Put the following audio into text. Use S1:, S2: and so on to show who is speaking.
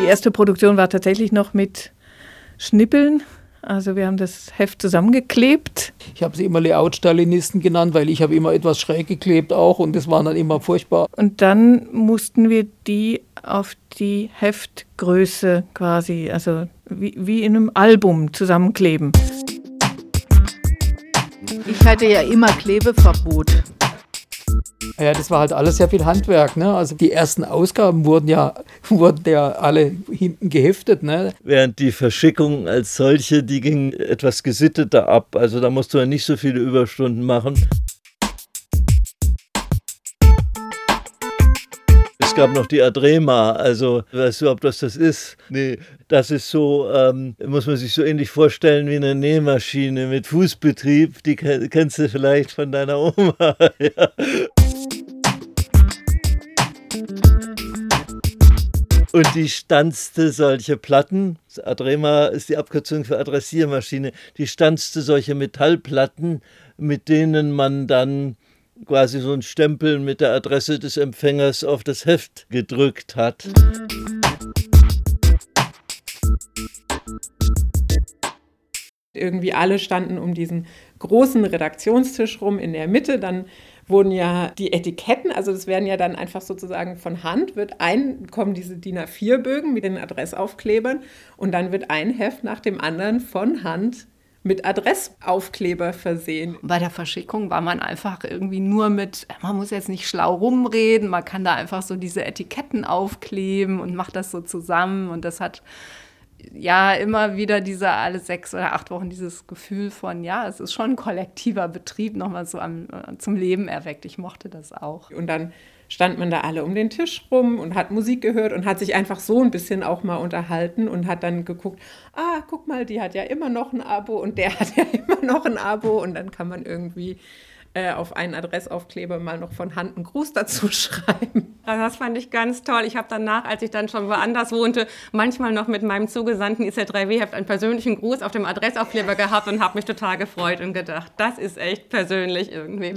S1: Die erste Produktion war tatsächlich noch mit Schnippeln. Also wir haben das Heft zusammengeklebt.
S2: Ich habe sie immer Layout-Stalinisten genannt, weil ich habe immer etwas schräg geklebt auch und das war dann immer furchtbar.
S1: Und dann mussten wir die auf die Heftgröße quasi, also wie, wie in einem Album zusammenkleben.
S3: Ich hatte ja immer Klebeverbot.
S2: Ja, das war halt alles sehr viel Handwerk. Ne? Also die ersten Ausgaben wurden ja, wurden ja alle hinten geheftet. Ne?
S4: Während die Verschickung als solche, die ging etwas gesitteter ab. Also da musst du ja nicht so viele Überstunden machen. Es gab noch die Adrema, also weißt du überhaupt, was das ist? Nee, das ist so, ähm, muss man sich so ähnlich vorstellen wie eine Nähmaschine mit Fußbetrieb. Die kennst du vielleicht von deiner Oma. ja. Und die stanzte solche Platten, Adrema ist die Abkürzung für Adressiermaschine, die stanzte solche Metallplatten, mit denen man dann quasi so ein Stempel mit der Adresse des Empfängers auf das Heft gedrückt hat.
S5: Irgendwie alle standen um diesen großen Redaktionstisch rum in der Mitte, dann wurden ja die Etiketten, also das werden ja dann einfach sozusagen von Hand, wird ein, kommen diese DIN A4-Bögen mit den Adressaufklebern und dann wird ein Heft nach dem anderen von Hand mit Adressaufkleber versehen.
S3: Bei der Verschickung war man einfach irgendwie nur mit, man muss jetzt nicht schlau rumreden, man kann da einfach so diese Etiketten aufkleben und macht das so zusammen und das hat ja immer wieder diese alle sechs oder acht Wochen dieses Gefühl von, ja, es ist schon ein kollektiver Betrieb nochmal so am, äh, zum Leben erweckt. Ich mochte das auch.
S5: Und dann stand man da alle um den Tisch rum und hat Musik gehört und hat sich einfach so ein bisschen auch mal unterhalten und hat dann geguckt, ah, guck mal, die hat ja immer noch ein Abo und der hat ja immer noch ein Abo und dann kann man irgendwie äh, auf einen Adressaufkleber mal noch von Hand einen Gruß dazu schreiben.
S6: Also das fand ich ganz toll. Ich habe danach, als ich dann schon woanders wohnte, manchmal noch mit meinem Zugesandten IZ3W-Heft einen persönlichen Gruß auf dem Adressaufkleber gehabt und habe mich total gefreut und gedacht, das ist echt persönlich irgendwie.